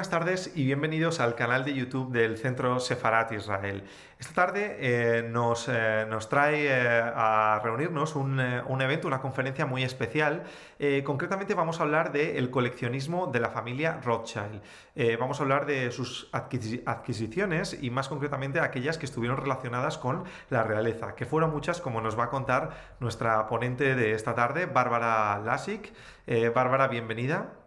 Buenas tardes y bienvenidos al canal de YouTube del Centro Sefarat Israel. Esta tarde eh, nos, eh, nos, trae eh, a reunirnos un, un, evento, una conferencia muy especial. concretamente vamos a hablar del coleccionismo de la familia Rothschild. vamos a hablar de sus adquisiciones y más concretamente aquellas que estuvieron relacionadas con la realeza, que fueron muchas como nos va a contar nuestra ponente de esta tarde, Bárbara Lasik. Bárbara, bienvenida.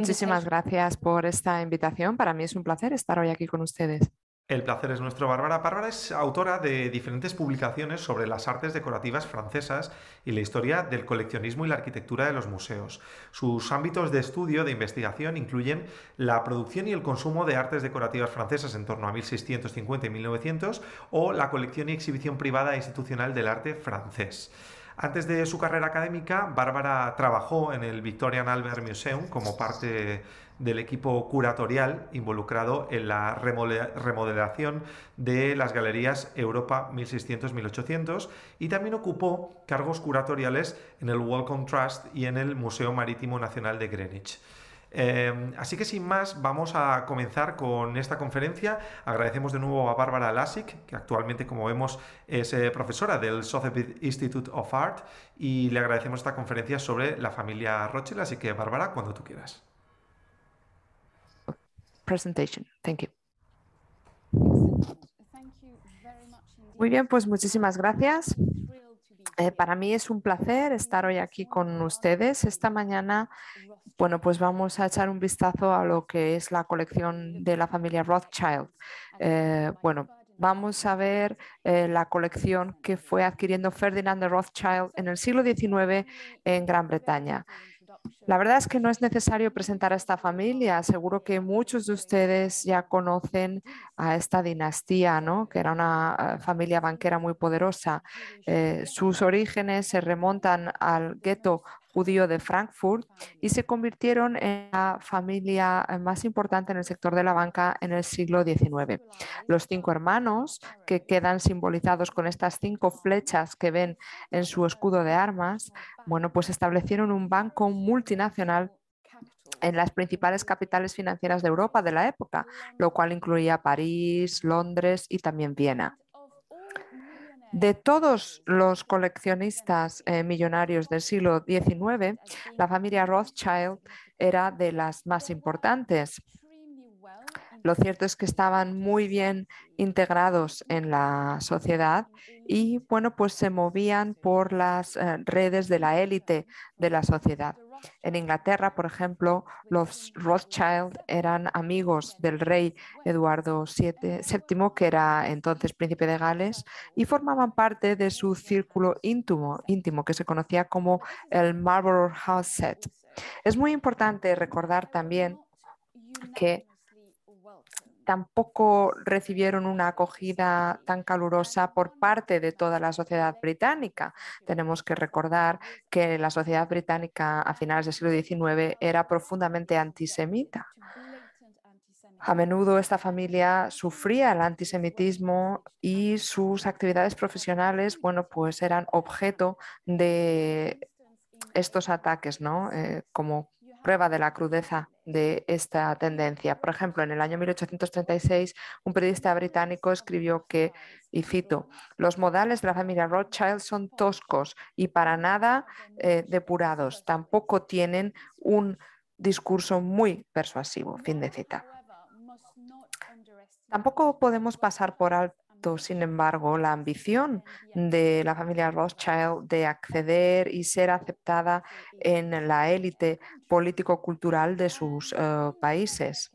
Muchísimas gracias por esta invitación. Para mí es un placer estar hoy aquí con ustedes. El placer es nuestro, Bárbara. Bárbara es autora de diferentes publicaciones sobre las artes decorativas francesas y la historia del coleccionismo y la arquitectura de los museos. Sus ámbitos de estudio, de investigación, incluyen la producción y el consumo de artes decorativas francesas en torno a 1650 y 1900 o la colección y exhibición privada e institucional del arte francés. Antes de su carrera académica, Bárbara trabajó en el Victorian Albert Museum como parte del equipo curatorial involucrado en la remodelación de las galerías Europa 1600-1800 y también ocupó cargos curatoriales en el Wellcome Trust y en el Museo Marítimo Nacional de Greenwich. Em, así que sin más, vamos a comenzar con esta conferencia. Agradecemos de nuevo a Bárbara Lasik, que actualmente, como vemos, es eh, profesora del Sotheby's Institute of Art, y le agradecemos esta conferencia sobre la familia Rothschild. Así que, Bárbara, cuando tú quieras. Presentation. Thank you. Muy bien, pues muchísimas gracias. Eh, para mí es un placer estar hoy aquí con ustedes. Esta mañana bueno, pues vamos a echar un vistazo a lo que es la colección de la familia Rothschild. Eh, bueno, vamos a ver eh, la colección que fue adquiriendo Ferdinand de Rothschild en el siglo XIX en Gran Bretaña. La verdad es que no es necesario presentar a esta familia. Seguro que muchos de ustedes ya conocen a esta dinastía, ¿no? que era una eh, familia banquera muy poderosa. sus orígenes se remontan al gueto judío de Frankfurt y se convirtieron en la familia eh, más importante en el sector de la banca en el siglo XIX. Los cinco hermanos, que quedan simbolizados con estas cinco flechas que ven en su escudo de armas, bueno, pues establecieron un banco multinacional en las principales capitales financieras de Europa de la época, lo cual incluía París, Londres y también Viena. De todos los coleccionistas eh, millonarios del siglo XIX, la familia Rothschild era de las más importantes. Lo cierto es que estaban muy bien integrados en la sociedad y bueno, pues se movían por las eh, redes de la élite de la sociedad. En Inglaterra, por ejemplo, los Rothschild eran amigos del rey Eduardo VII, que era entonces príncipe de Gales, y formaban parte de su círculo íntimo, íntimo que se conocía como el Marlborough House Set. Es muy importante recordar también que tampoco recibieron una acogida tan calurosa por parte de toda la sociedad británica. Tenemos que recordar que la sociedad británica a finales del siglo XIX era profundamente antisemita. A menudo esta familia sufría el antisemitismo y sus actividades profesionales, bueno, pues eran objeto de estos ataques, ¿no? Eh, como prueba de la crudeza de esta tendencia. Por ejemplo, en el año 1836, un periodista británico escribió que, y cito, los modales de la familia Rothschild son toscos y para nada eh, depurados. Tampoco tienen un discurso muy persuasivo. Fin de cita. Tampoco podemos pasar por alto sin embargo, la ambición de la familia Rothschild de acceder y ser aceptada en la élite político-cultural de sus eh, países.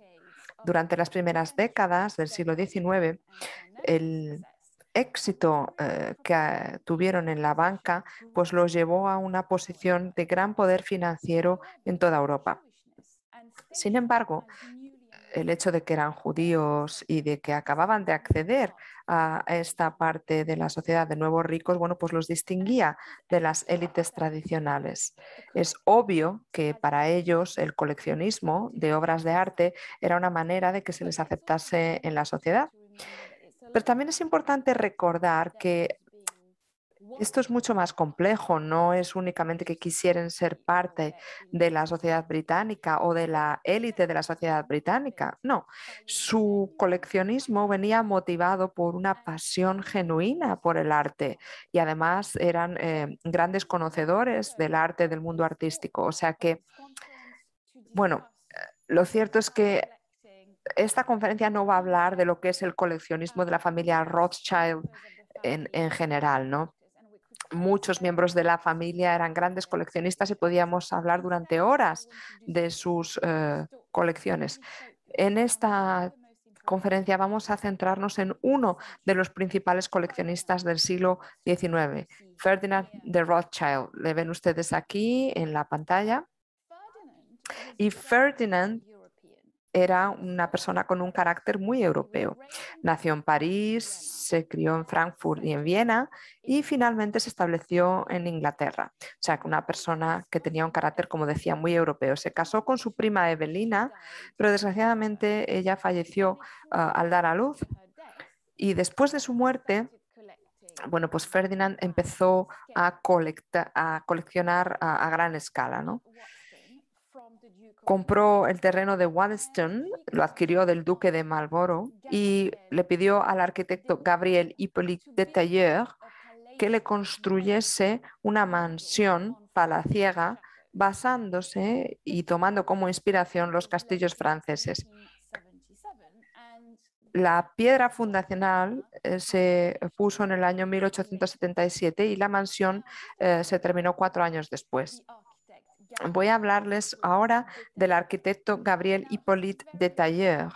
Durante las primeras décadas del siglo XIX, el éxito eh, que tuvieron en la banca pues los llevó a una posición de gran poder financiero en toda Europa. Sin embargo, el hecho de que eran judíos y de que acababan de acceder a esta parte de la sociedad de nuevos ricos, bueno, pues los distinguía de las élites tradicionales. Es obvio que para ellos el coleccionismo de obras de arte era una manera de que se les aceptase en la sociedad. Pero también es importante recordar que esto es mucho más complejo, no es únicamente que quisieran ser parte de la sociedad británica o de la élite de la sociedad británica, no, su coleccionismo venía motivado por una pasión genuina por el arte y además eran eh, grandes conocedores del arte, del mundo artístico, o sea que, bueno, lo cierto es que esta conferencia no va a hablar de lo que es el coleccionismo de la familia Rothschild en, en general, ¿no? Muchos miembros de la familia eran grandes coleccionistas y podíamos hablar durante horas de sus eh, colecciones. En esta conferencia vamos a centrarnos en uno de los principales coleccionistas del siglo XIX, Ferdinand de Rothschild. Le ven ustedes aquí en la pantalla. Y Ferdinand era una persona con un carácter muy europeo. Nació en París, se crió en Frankfurt y en Viena y finalmente se estableció en Inglaterra. O sea, una persona que tenía un carácter, como decía, muy europeo. Se casó con su prima Evelina, pero desgraciadamente ella falleció ah, al dar a luz. Y después de su muerte, bueno, pues Ferdinand empezó a, a coleccionar a, a gran escala, ¿no? Compró el terreno de Waddesdon, lo adquirió del duque de Marlborough y le pidió al arquitecto Gabriel Hippolyte de Tailleur que le construyese una mansión palaciega basándose y tomando como inspiración los castillos franceses. La piedra fundacional eh, se puso en el año 1877 y la mansión eh, se terminó cuatro años después. Voy a hablarles ahora del arquitecto Gabriel Hippolyte de Tailleur.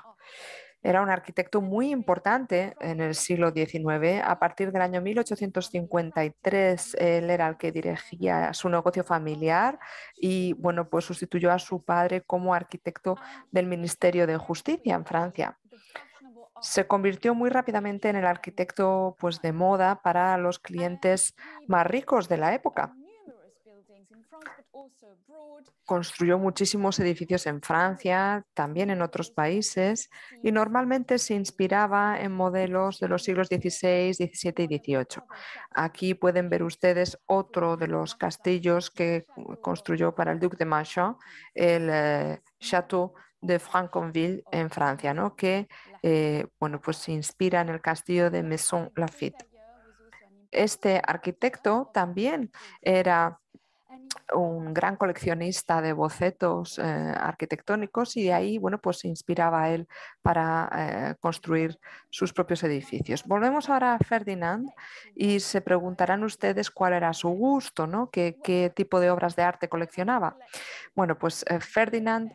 Era un arquitecto muy importante en el siglo XIX. A partir del año 1853, él era el que dirigía su negocio familiar y, bueno, pues sustituyó a su padre como arquitecto del Ministerio de Justicia en Francia. Se convirtió muy rápidamente en el arquitecto pues, de moda para los clientes más ricos de la época. Construyó muchísimos edificios en Francia, también en otros países, y normalmente se inspiraba en modelos de los siglos XVI, XVII y XVIII. Aquí pueden ver ustedes otro de los castillos que construyó para el Duc de Manchon, el eh, Château de Franconville en Francia, ¿no? que eh, bueno, pues se inspira en el castillo de Maison Lafitte. Este arquitecto también era un gran coleccionista de bocetos eh, arquitectónicos y de ahí, bueno, pues se inspiraba a él para eh, construir sus propios edificios. Volvemos ahora a Ferdinand y se preguntarán ustedes cuál era su gusto, ¿no? ¿Qué, qué tipo de obras de arte coleccionaba? Bueno, pues eh, Ferdinand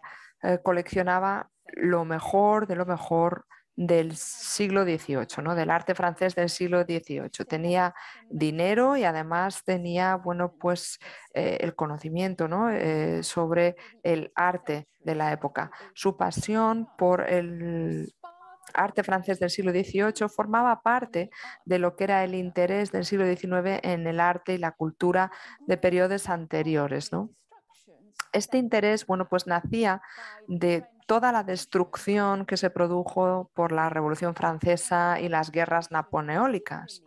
coleccionaba lo mejor de lo mejor del siglo XVIII, ¿no? del arte francés del siglo XVIII. Tenía dinero y además tenía bueno, pues, eh, el conocimiento ¿no? Eh, sobre el arte de la época. Su pasión por el arte francés del siglo XVIII formaba parte de lo que era el interés del siglo XIX en el arte y la cultura de periodos anteriores. ¿no? Este interés, bueno, pues nacía de toda la destrucción que se produjo por la Revolución Francesa y las guerras napoleónicas.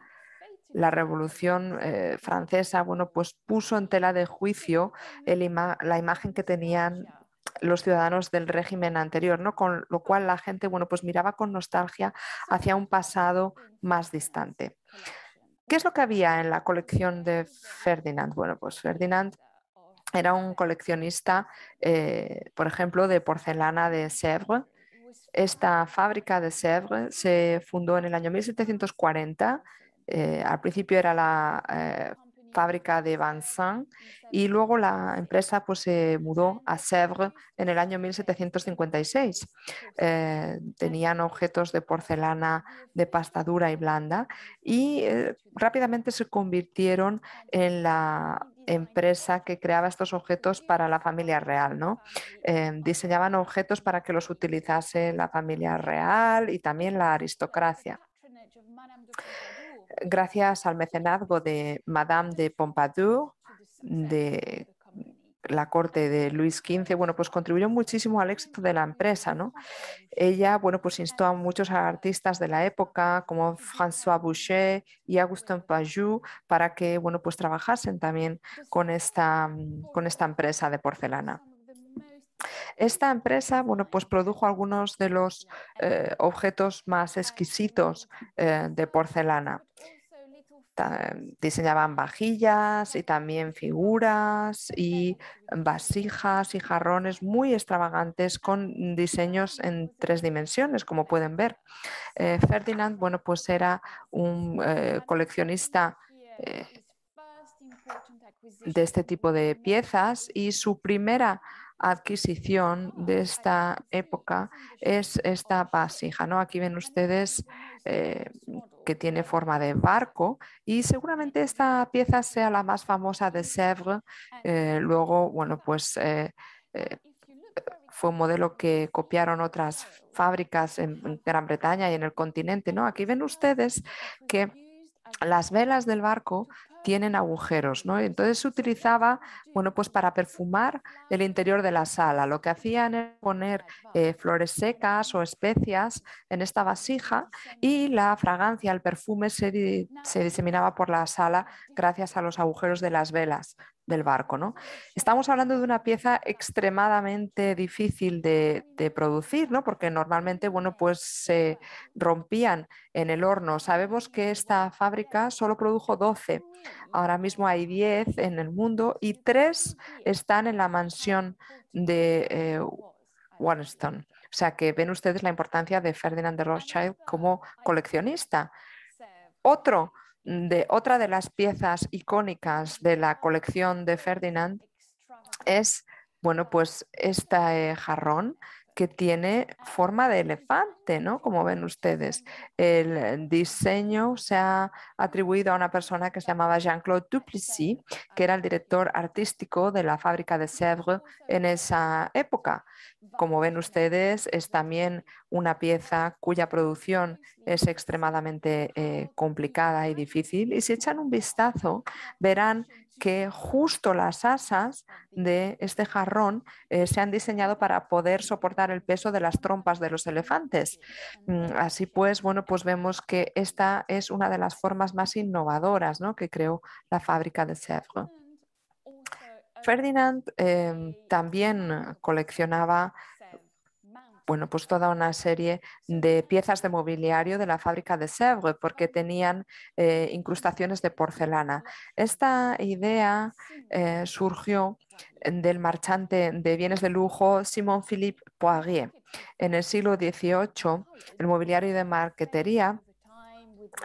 La Revolución eh, Francesa, bueno, pues puso en tela de juicio la imagen que tenían los ciudadanos del régimen anterior, ¿no? Con lo cual la gente, bueno, pues miraba con nostalgia hacia un pasado más distante. ¿Qué es lo que había en la colección de Ferdinand? Bueno, pues Ferdinand era un coleccionista, eh, por ejemplo, de porcelana de Sèvres. Esta fábrica de Sèvres se fundó en el año 1740. Eh, al principio era la eh, fábrica de Vincent y luego la empresa pues, se mudó a Sèvres en el año 1756. Eh, tenían objetos de porcelana de pasta dura y blanda y rápidamente se convirtieron en la empresa que creaba estos objetos para la familia real. ¿no? diseñaban objetos para que los utilizase la familia real y también la aristocracia gracias al mecenazgo de Madame de Pompadour, de la corte de Luis XV, bueno, pues contribuyó muchísimo al éxito de la empresa, ¿no? Ella, bueno, pues instó a muchos artistas de la época, como François Boucher y Augustin Pajou, para que, bueno, pues trabajasen también con esta, con esta empresa de porcelana. Esta empresa, bueno, pues produjo algunos de los eh, objetos más exquisitos eh, de porcelana diseñaban vajillas y también figuras y vasijas y jarrones muy extravagantes con diseños en tres dimensiones, como pueden ver. Eh, Ferdinand, bueno, pues era un eh, coleccionista eh, de este tipo de piezas y su primera adquisición de esta época es esta vasija. ¿no? Aquí ven ustedes que tiene forma de barco y seguramente esta pieza sea la más famosa de Sèvres. Eh, luego, bueno, pues eh, eh, fue un modelo que copiaron otras fábricas en, Gran Bretaña y en el continente. ¿no? Aquí ven ustedes que las velas del barco tienen agujeros, ¿no? Entonces se utilizaba, bueno, pues para perfumar el interior de la sala. Lo que hacían era poner eh, flores secas o especias en esta vasija y la fragancia, el perfume se, se diseminaba por la sala gracias a los agujeros de las velas del barco. ¿no? Estamos hablando de una pieza extremadamente difícil de, producir, ¿no? porque normalmente bueno, pues se rompían en el horno. Sabemos que esta fábrica solo produjo 12, ahora mismo hay 10 en el mundo y 3 están en la mansión de eh. O sea que ven ustedes la importancia de Ferdinand de Rothschild como coleccionista. Otro de otra de las piezas icónicas de la colección de Ferdinand es, bueno, pues este jarrón que tiene forma de elefante, ¿no? Como ven ustedes. El diseño se ha atribuido a una persona que se llamaba Jean-Claude Duplessis, que era el director artístico de la fábrica de Sèvres en esa época. Como ven ustedes, es también una pieza cuya producción es extremadamente eh, complicada y difícil. Y si echan un vistazo, verán que justo las asas de este jarrón eh, se han diseñado para poder soportar el peso de las trompas de los elefantes. Mm, así pues, bueno, pues vemos que esta es una de las formas más innovadoras ¿no? que creó la fábrica de Sèvres. Ferdinand em, también coleccionaba bueno, pues toda una serie de piezas de mobiliario de la fábrica de Sèvres porque tenían eh, incrustaciones de porcelana. Esta idea eh, surgió del marchante de bienes de lujo Simon Philippe Poirier. En el siglo XVIII, el mobiliario de marquetería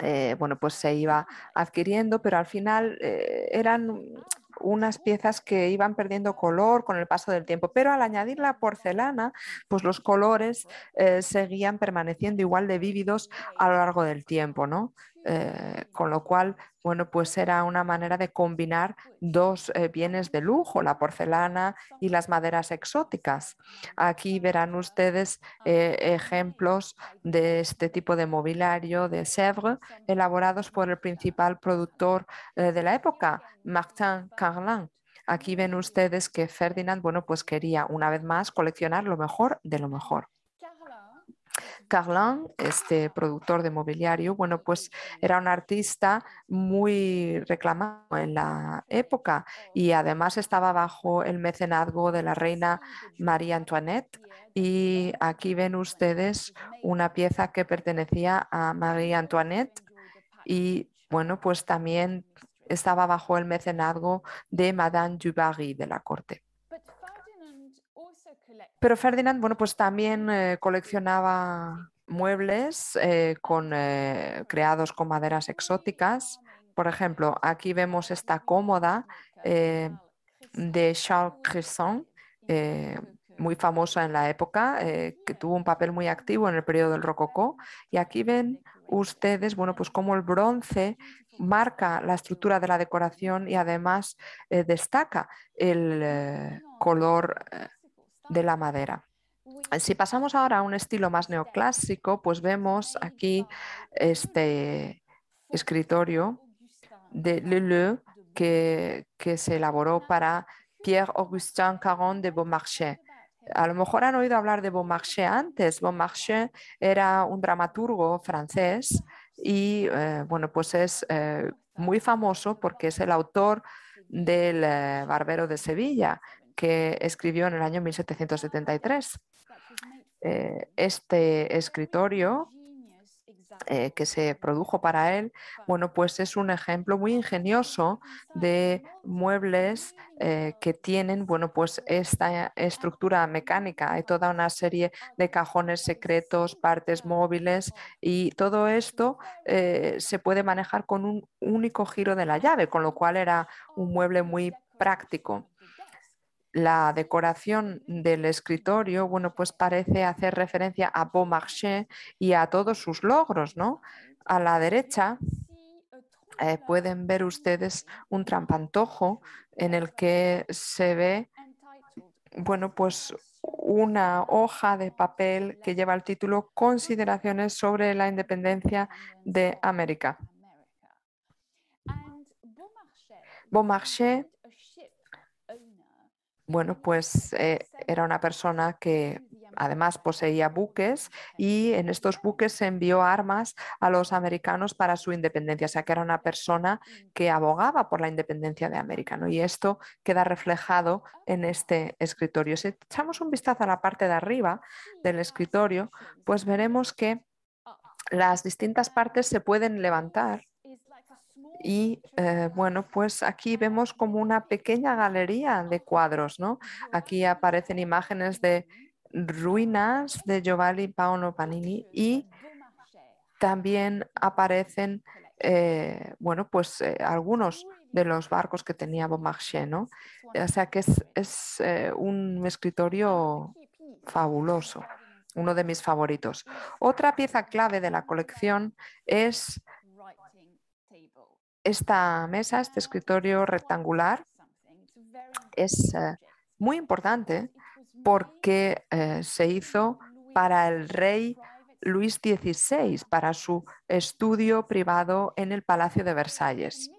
eh, bueno, pues se iba adquiriendo, pero al final eran unas piezas que iban perdiendo color con el paso del tiempo, pero al añadir la porcelana, pues los colores eh, seguían permaneciendo igual de vívidos a lo largo del tiempo, ¿no? Eh, con lo cual, bueno, pues era una manera de combinar dos eh, bienes de lujo, la porcelana y las maderas exóticas. Aquí verán ustedes ejemplos de este tipo de mobiliario de Sèvres elaborados por el principal productor de la época, Martin Carlin. Aquí ven ustedes que Ferdinand, bueno, pues quería una vez más coleccionar lo mejor de lo mejor. Carlin, este productor de mobiliario, bueno, pues era un artista muy reclamado en la época y además estaba bajo el mecenazgo de la reina María Antoinette. Y aquí ven ustedes una pieza que pertenecía a María Antoinette y bueno, pues también estaba bajo el mecenazgo de Madame du Barry de la corte. Pero Ferdinand, bueno, pues también eh, coleccionaba muebles eh, con, eh, creados con maderas exóticas. Por ejemplo, aquí vemos esta cómoda de Charles Cresson, muy famosa en la época, que tuvo un papel muy activo en el periodo del Rococó. Y aquí ven ustedes, bueno, pues cómo el bronce marca la estructura de la decoración y además destaca el color de la madera. Si pasamos ahora a un estilo más neoclásico, pues vemos aquí este escritorio de Leleu que, que se elaboró para Pierre-Augustin Caron de Beaumarchais. A lo mejor han oído hablar de Beaumarchais antes. Beaumarchais era un dramaturgo francés y eh, bueno, pues es eh, muy famoso porque es el autor del eh, Barbero de Sevilla, que escribió en el año 1773. este escritorio eh, que se produjo para él, bueno, pues es un ejemplo muy ingenioso de muebles eh, que tienen, bueno, pues esta estructura mecánica. Hay toda una serie de cajones secretos, partes móviles y todo esto eh, se puede manejar con un único giro de la llave, con lo cual era un mueble muy práctico la decoración del escritorio, bueno, pues parece hacer referencia a Beaumarchais y a todos sus logros, ¿no? A la derecha eh, pueden ver ustedes un trampantojo en el que se ve, bueno, pues una hoja de papel que lleva el título Consideraciones sobre la independencia de América. Beaumarchais bueno, pues eh, era una persona que además poseía buques y en estos buques se envió armas a los americanos para su independencia, o sea que era una persona que abogaba por la independencia de América. Y esto queda reflejado en este escritorio. Si echamos un vistazo a la parte de arriba del escritorio, pues veremos que las distintas partes se pueden levantar y eh, bueno, pues aquí vemos como una pequeña galería de cuadros, ¿no? Aquí aparecen imágenes de ruinas de Giovanni Paolo Panini y también aparecen, eh, bueno, pues eh, algunos de los barcos que tenía Beaumarchais, ¿no? O sea que es, es un escritorio fabuloso, uno de mis favoritos. Otra pieza clave de la colección es esta mesa, este escritorio rectangular, es eh, muy importante porque eh, se hizo para el rey Luis XVI, para su estudio privado en el Palacio de Versalles.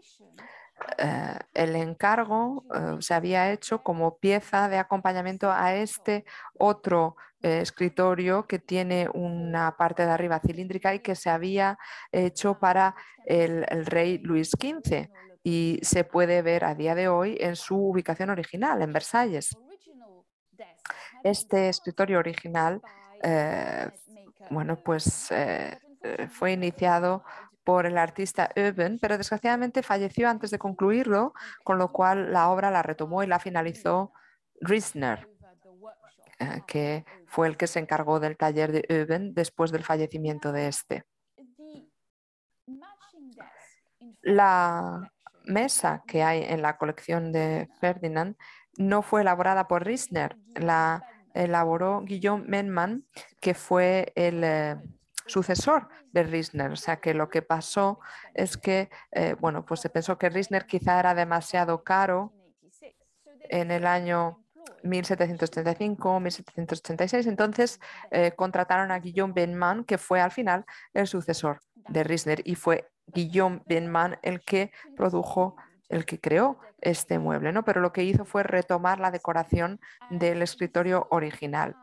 Eh, el encargo se había hecho como pieza de acompañamiento a este otro escritorio que tiene una parte de arriba cilíndrica y que se había hecho para el, rey Luis XV y se puede ver a día de hoy en su ubicación original, en Versalles. Este escritorio original, eh, bueno, pues eh, eh, fue iniciado por el artista Euben, pero desgraciadamente falleció antes de concluirlo, con lo cual la obra la retomó y la finalizó Riesner. Eh, que fue el que se encargó del taller de Euben después del fallecimiento de este. La mesa que hay en la colección de Ferdinand no fue elaborada por Riesner, la elaboró Guillaume Menman, que fue el eh, sucesor de Riesner. O sea que lo que pasó es que, eh, bueno, pues se pensó que Riesner quizá era demasiado caro en el año 1735, 1786. Entonces eh, contrataron a Guillaume Benman, que fue al final el sucesor de Riesner, y fue Guillaume Benman el que produjo, el que creó este mueble, ¿no? Pero lo que hizo fue retomar la decoración del escritorio original.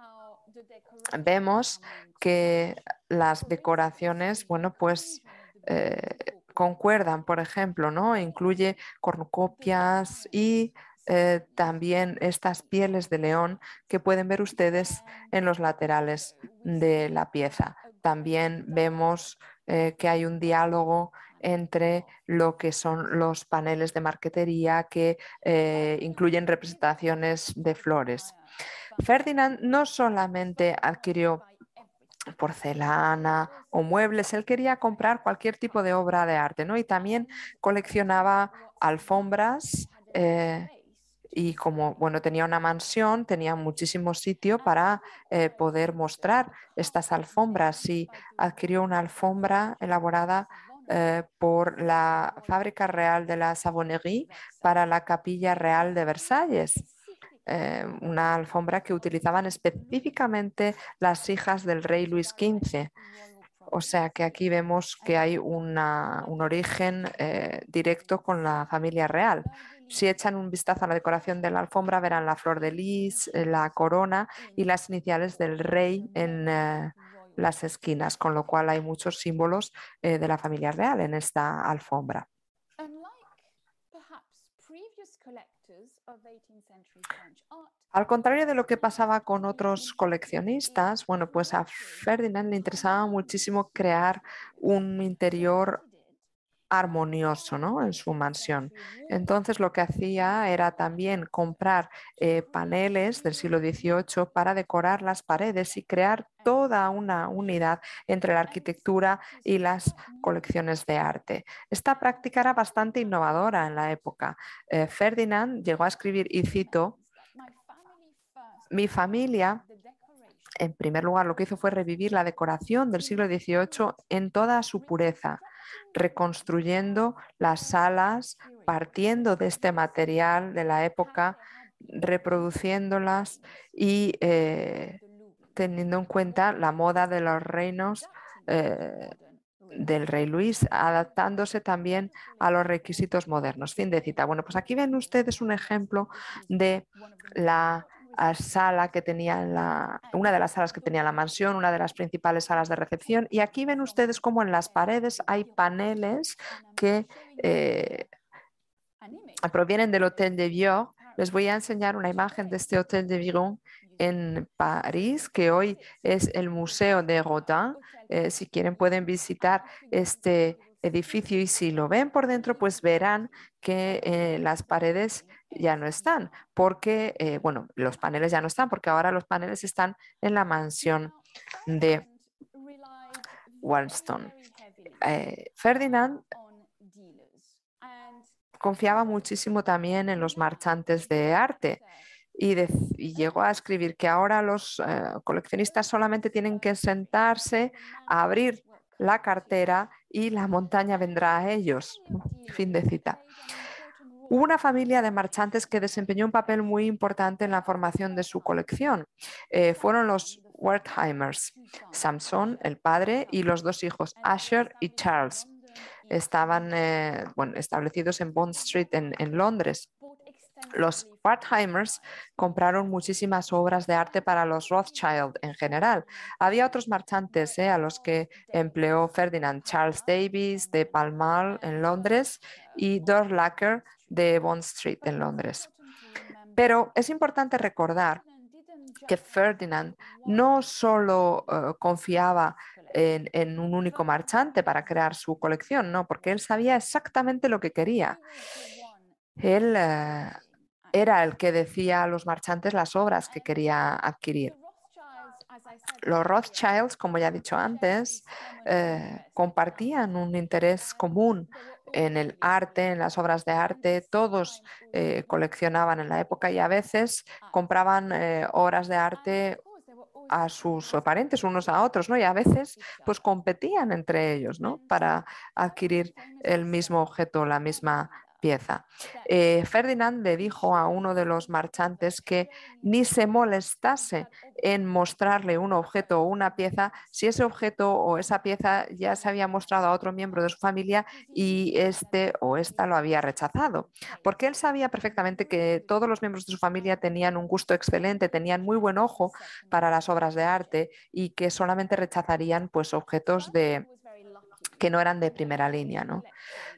Vemos que las decoraciones, bueno, pues eh, concuerdan, por ejemplo, ¿no? Incluye cornucopias y eh, también estas pieles de león que pueden ver ustedes en los laterales de la pieza. También vemos eh, que hay un diálogo entre lo que son los paneles de marquetería que eh, incluyen representaciones de flores. Ferdinand no solamente adquirió porcelana o muebles, él quería comprar cualquier tipo de obra de arte, ¿no? Y también coleccionaba alfombras, y como bueno, tenía una mansión, tenía muchísimo sitio para eh, poder mostrar estas alfombras y adquirió una alfombra elaborada eh, por la Fábrica Real de la Savonnerie para la Capilla Real de Versalles. Eh, una alfombra que utilizaban específicamente las hijas del rey Luis XV. O sea que aquí vemos que hay un origen directo con la familia real. Si echan un vistazo a la decoración de la alfombra, verán la flor de lis, eh, la corona y las iniciales del rey en eh, las esquinas, con lo cual hay muchos símbolos de la familia real en esta alfombra. Al contrario de lo que pasaba con otros coleccionistas, bueno, pues a Ferdinand le interesaba muchísimo crear un interior armonioso ¿no? en su mansión. Entonces lo que hacía era también comprar eh, paneles del siglo XVIII para decorar las paredes y crear toda una unidad entre la arquitectura y las colecciones de arte. Esta práctica era bastante innovadora en la época. Eh, Ferdinand llegó a escribir, y cito, mi familia en primer lugar, lo que hizo fue revivir la decoración del siglo XVIII en toda su pureza reconstruyendo las salas, partiendo de este material de la época, reproduciéndolas y eh, teniendo en cuenta la moda de los reinos eh, del rey Luis, adaptándose también a los requisitos modernos. Fin de cita. Bueno, pues aquí ven ustedes un ejemplo de la sala que tenía una de las salas que tenía la mansión, una de las principales salas de recepción. Y aquí ven ustedes cómo en las paredes hay paneles que eh, provienen del Hotel de Vieux. Les voy a enseñar una imagen de este Hotel de Viron en París, que hoy es el Museo de Rodin. Eh, si quieren pueden visitar este edificio y si lo ven por dentro, pues verán que eh, las paredes ya no están, porque, eh, bueno, los paneles ya no están, porque ahora los paneles están en la mansión de Wallstone. Eh, Ferdinand confiaba muchísimo también en los marchantes de arte y, llegó a escribir que ahora los coleccionistas solamente tienen que sentarse a abrir la cartera y la montaña vendrá a ellos. Fin de cita. Hubo una familia de marchantes que desempeñó un papel muy importante en la formación de su colección. Eh, fueron los Wertheimers, Samson, el padre, y los dos hijos, Asher y Charles. Estaban eh, establecidos en Bond Street en Londres. Los Wertheimers compraron muchísimas obras de arte para los Rothschild en general. Había otros marchantes eh, a los que empleó Ferdinand, Charles Davis de Pall Mall en Londres y Dorlacker de Bond Street en Londres. Pero es importante recordar que Ferdinand no solo eh, confiaba en, un único marchante para crear su colección, no, porque él sabía exactamente lo que quería. Él eh, era el que decía a los marchantes las obras que quería adquirir. Los Rothschilds, como ya he dicho antes, eh, compartían un interés común en el arte, en las obras de arte. Todos eh, coleccionaban en la época y a veces compraban eh, obras de arte a sus parientes unos a otros, ¿no? Y a veces pues competían entre ellos, ¿no? Para adquirir el mismo objeto, la misma pieza. Eh, Ferdinand le dijo a uno de los marchantes que ni se molestase en mostrarle un objeto o una pieza si ese objeto o esa pieza ya se había mostrado a otro miembro de su familia y este o esta lo había rechazado. Porque él sabía perfectamente que todos los miembros de su familia tenían un gusto excelente, tenían muy buen ojo para las obras de arte y que solamente rechazarían pues objetos de que no eran de primera línea. ¿no?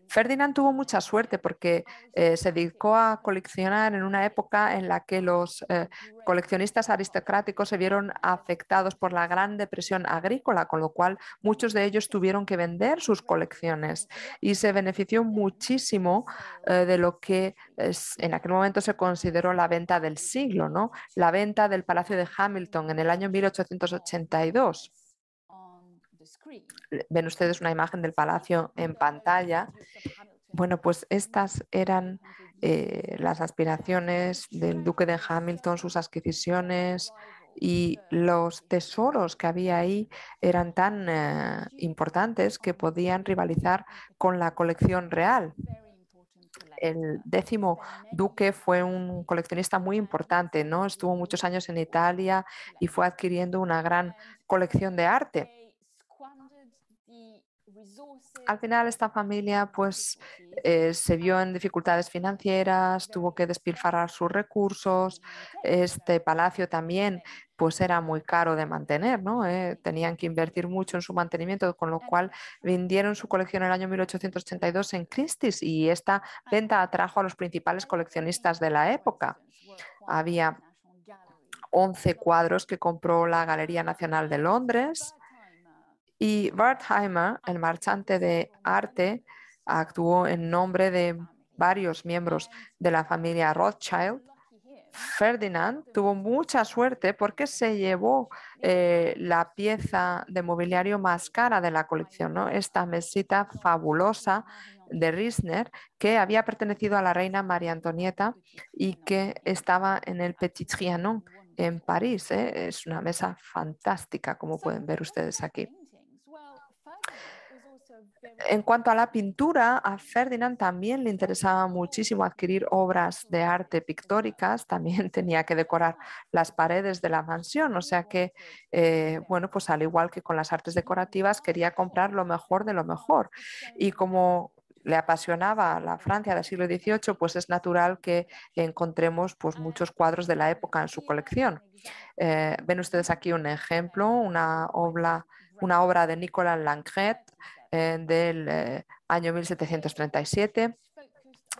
Ferdinand tuvo mucha suerte porque eh, se dedicó a coleccionar en una época en la que los eh, coleccionistas aristocráticos se vieron afectados por la gran depresión agrícola, con lo cual muchos de ellos tuvieron que vender sus colecciones y se benefició muchísimo eh, de lo que en aquel momento se consideró la venta del siglo, ¿no? la venta del Palacio de Hamilton en el año 1882. Ven ustedes una imagen del palacio en pantalla. Bueno, pues estas eran eh, las aspiraciones del duque de Hamilton, sus adquisiciones y los tesoros que había ahí eran tan eh, importantes que podían rivalizar con la colección real. El décimo duque fue un coleccionista muy importante, ¿no? Estuvo muchos años en Italia y fue adquiriendo una gran colección de arte al final esta familia pues eh, se vio en dificultades financieras, tuvo que despilfarrar sus recursos, este palacio también pues era muy caro de mantener, ¿no? Eh, tenían que invertir mucho en su mantenimiento, con lo cual vendieron su colección en el año 1882 en Christie's y esta venta atrajo a los principales coleccionistas de la época. Había 11 cuadros que compró la Galería Nacional de Londres, y Wertheimer, el marchante de arte, actuó en nombre de varios miembros de la familia Rothschild. Ferdinand tuvo mucha suerte porque se llevó eh, la pieza de mobiliario más cara de la colección, ¿no? esta mesita fabulosa de Riesner que había pertenecido a la reina María Antonieta y que estaba en el Petit Trianon en París. ¿eh? Es una mesa fantástica, como pueden ver ustedes aquí. En cuanto a la pintura, a Ferdinand también le interesaba muchísimo adquirir obras de arte pictóricas, también tenía que decorar las paredes de la mansión, o sea que, eh, bueno, pues al igual que con las artes decorativas, quería comprar lo mejor de lo mejor. Y como le apasionaba la Francia del siglo XVIII, pues es natural que encontremos pues, muchos cuadros de la época en su colección. Eh, ven ustedes aquí un ejemplo, una obra, una obra de Nicolas Langret, del eh, año 1737.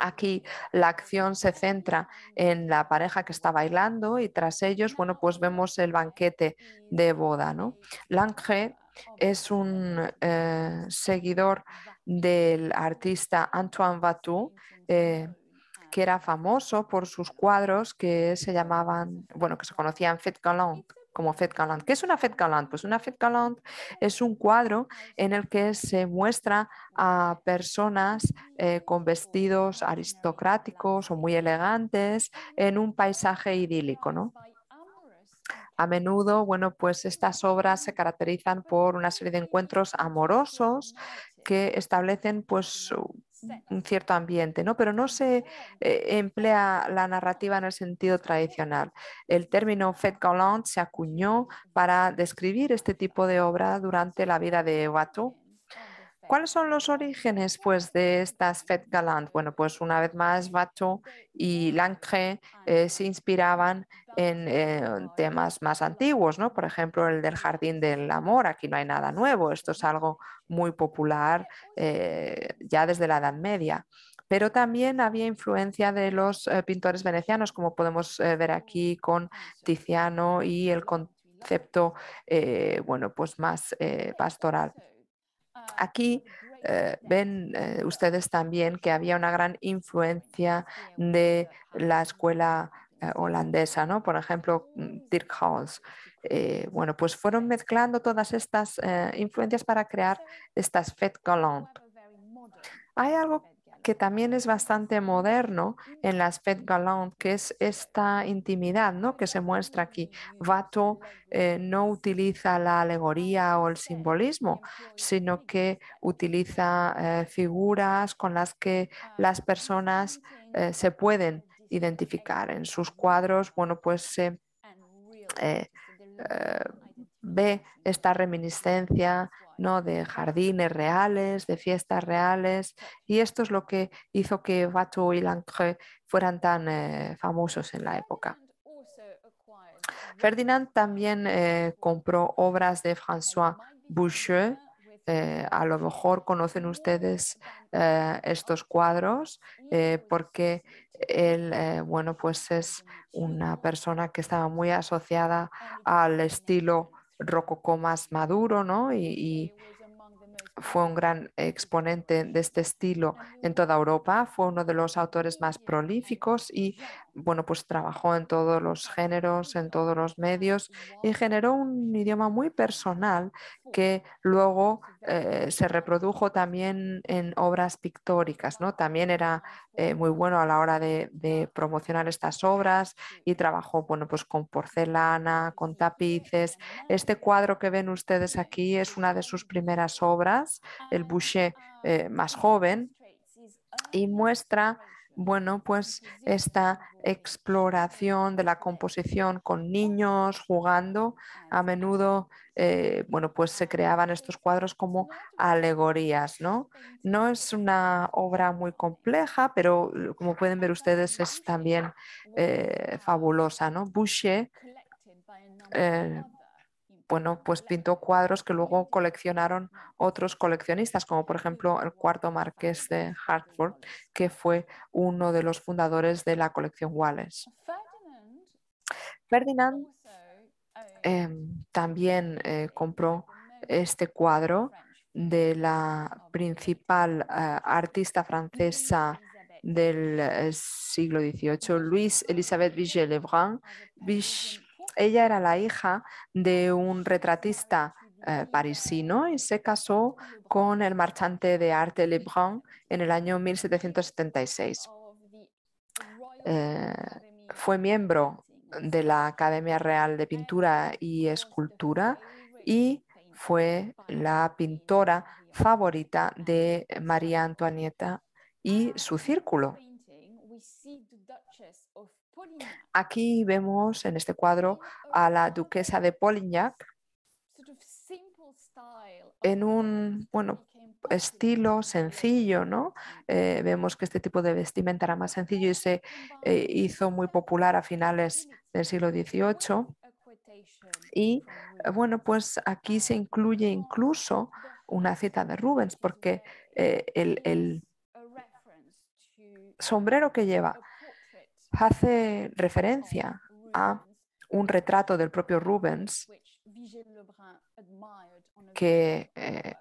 Aquí la acción se centra en la pareja que está bailando y tras ellos, bueno, pues vemos el banquete de boda. ¿no? Lange es un eh, seguidor del artista Antoine Watteau, que era famoso por sus cuadros que se llamaban, bueno, que se conocían Fête Galant como Fête Galant. ¿Qué es una Fête Galant? Pues una Fête Galant es un cuadro en el que se muestra a personas eh, con vestidos aristocráticos o muy elegantes en un paisaje idílico, ¿no? A menudo, bueno, pues estas obras se caracterizan por una serie de encuentros amorosos que establecen pues un cierto ambiente, ¿no? pero no se eh, emplea la narrativa en el sentido tradicional. El término fête galant se acuñó para describir este tipo de obra durante la vida de Watteau ¿Cuáles son los orígenes pues, de estas fêtes galant? Bueno, pues una vez más, Watteau y Lancre eh, se inspiraban en eh, temas más antiguos, ¿no? Por ejemplo, el del Jardín del Amor. Aquí no hay nada nuevo, esto es algo muy popular eh, ya desde la Edad Media. Pero también había influencia de los pintores venecianos, como podemos ver aquí con Tiziano y el concepto, bueno, pues más pastoral. Aquí eh, ven eh, ustedes también que había una gran influencia de la escuela eh, holandesa, ¿no? Por ejemplo, mm, Dirk Hals. bueno, pues fueron mezclando todas estas influencias para crear estas fêtes galant. Hay algo que también es bastante moderno en las Fête Galant, que es esta intimidad ¿no? que se muestra aquí. Vato eh, no utiliza la alegoría o el simbolismo, sino que utiliza eh, figuras con las que las personas eh, se pueden identificar. En sus cuadros, bueno, pues se ve esta reminiscencia ¿no? de jardines reales, de fiestas reales, y esto es lo que hizo que Watteau y Lancre fueran tan eh, famosos en la época. Ferdinand también eh, compró obras de François Boucher. Eh, a lo mejor conocen ustedes estos cuadros porque él, bueno, pues es una persona que estaba muy asociada al estilo rococó más maduro, ¿no? y, fue un gran exponente de este estilo en toda Europa, fue uno de los autores más prolíficos y bueno, pues trabajó en todos los géneros, en todos los medios y generó un idioma muy personal que luego eh, se reprodujo también en obras pictóricas, ¿no? También era eh, muy bueno a la hora de, promocionar estas obras y trabajó bueno, pues con porcelana, con tapices. Este cuadro que ven ustedes aquí es una de sus primeras obras, el Boucher eh, más joven, y muestra bueno, pues esta exploración de la composición con niños jugando, a menudo, eh, bueno, pues se creaban estos cuadros como alegorías, ¿no? No es una obra muy compleja, pero como pueden ver ustedes es también eh, fabulosa, ¿no? Boucher bueno, pues pintó cuadros que luego coleccionaron otros coleccionistas, como por ejemplo el cuarto marqués de Hartford, que fue uno de los fundadores de la colección Wallace. Ferdinand em, también eh, compró este cuadro de la principal eh, artista francesa del eh, siglo XVIII, Louise Elisabeth Vigée-Lebrun. Ella era la hija de un retratista eh, parisino y se casó con el marchante de arte Lebrun en el año 1776. Eh, fue miembro de la Academia Real de Pintura y Escultura y fue la pintora favorita de María Antonieta y su círculo. Aquí vemos en este cuadro a la duquesa de Polignac en un bueno, estilo sencillo, ¿no? Eh, vemos que este tipo de vestimenta era más sencillo y se eh, hizo muy popular a finales del siglo XVIII. Y eh, bueno, pues aquí se incluye incluso una cita de Rubens, porque el sombrero que lleva hace referencia a un retrato del propio Rubens que eh,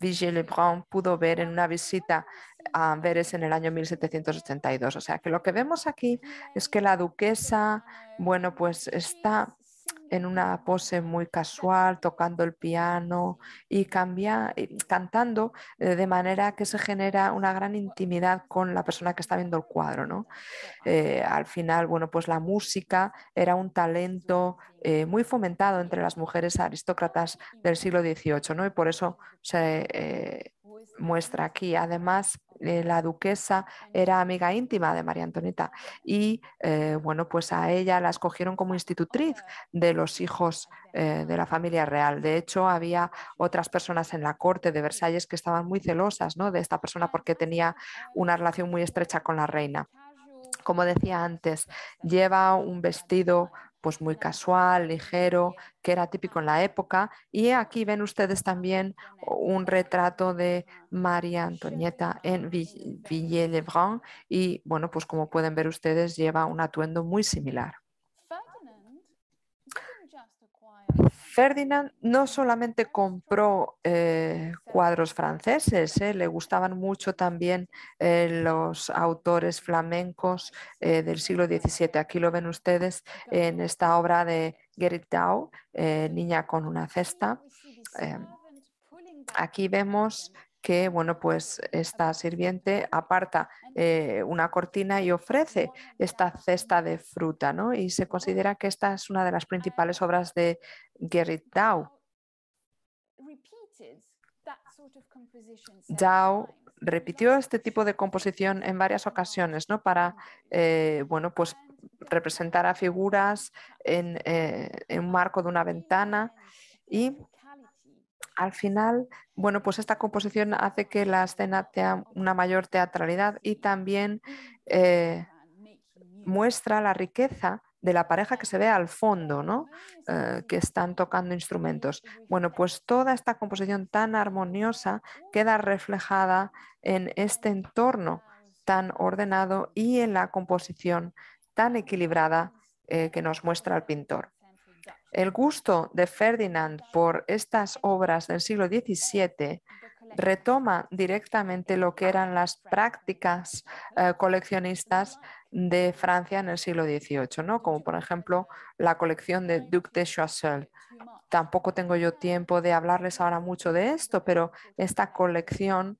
Vigée Lebrun pudo ver en una visita a Amberes en el año 1782. O sea que lo que vemos aquí es que la duquesa, bueno, pues está en una pose muy casual, tocando el piano y cambia, cantando eh, de manera que se genera una gran intimidad con la persona que está viendo el cuadro. ¿no? Eh, al final, bueno, pues la música era un talento eh, muy fomentado entre las mujeres aristócratas del siglo XVIII ¿no? y por eso se muestra aquí. Además, eh, la duquesa era amiga íntima de María Antonieta y eh, bueno, pues a ella la escogieron como institutriz de los hijos eh, de la familia real. De hecho, había otras personas en la corte de Versalles que estaban muy celosas ¿no? de esta persona porque tenía una relación muy estrecha con la reina. Como decía antes, lleva un vestido pues muy casual, ligero, que era típico en la época. Y aquí ven ustedes también un retrato de María Antonieta en Villiers-le-Brun y bueno, pues como pueden ver ustedes lleva un atuendo muy similar. Ferdinand no solamente compró eh, cuadros franceses, eh, le gustaban mucho también eh, los autores flamencos del siglo XVII. Aquí lo ven ustedes en esta obra de Gerrit Dau, Niña con una cesta. aquí vemos que bueno, pues esta sirviente aparta eh, una cortina y ofrece esta cesta de fruta, ¿no? Y se considera que esta es una de las principales obras de Gerrit Dau. Dau repitió este tipo de composición en varias ocasiones, ¿no? Para, eh, bueno, pues representar a figuras en, eh, en un marco de una ventana y al final, bueno, pues esta composición hace que la escena tenga una mayor teatralidad y también eh, muestra la riqueza de la pareja que se ve al fondo, ¿no? Eh, que están tocando instrumentos. Bueno, pues toda esta composición tan armoniosa queda reflejada en este entorno tan ordenado y en la composición tan equilibrada eh, que nos muestra el pintor. El gusto de Ferdinand por estas obras del siglo XVII retoma directamente lo que eran las prácticas eh, coleccionistas de Francia en el siglo XVIII, ¿no? como por ejemplo la colección de Duc de Choiseul. Tampoco tengo yo tiempo de hablarles ahora mucho de esto, pero esta colección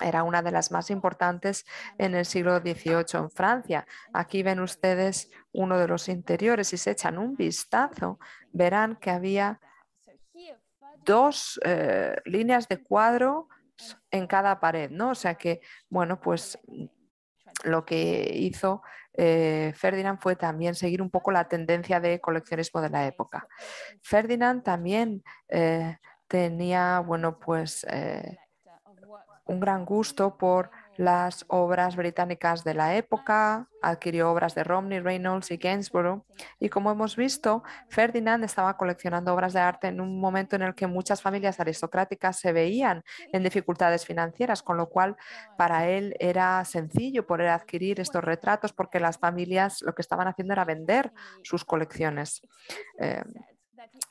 era una de las más importantes en el siglo XVIII en Francia. Aquí ven ustedes uno de los interiores y se echan un vistazo, verán que había dos eh, líneas de cuadro en cada pared, ¿no? O sea que, bueno, pues lo que hizo eh, Ferdinand fue también seguir un poco la tendencia de coleccionismo de la época. Ferdinand también eh, tenía, bueno, pues un gran gusto por las obras británicas de la época, adquirió obras de Romney, Reynolds y Gainsborough. Y como hemos visto, Ferdinand estaba coleccionando obras de arte en un momento en el que muchas familias aristocráticas se veían en dificultades financieras, con lo cual para él era sencillo poder adquirir estos retratos porque las familias lo que estaban haciendo era vender sus colecciones. Eh,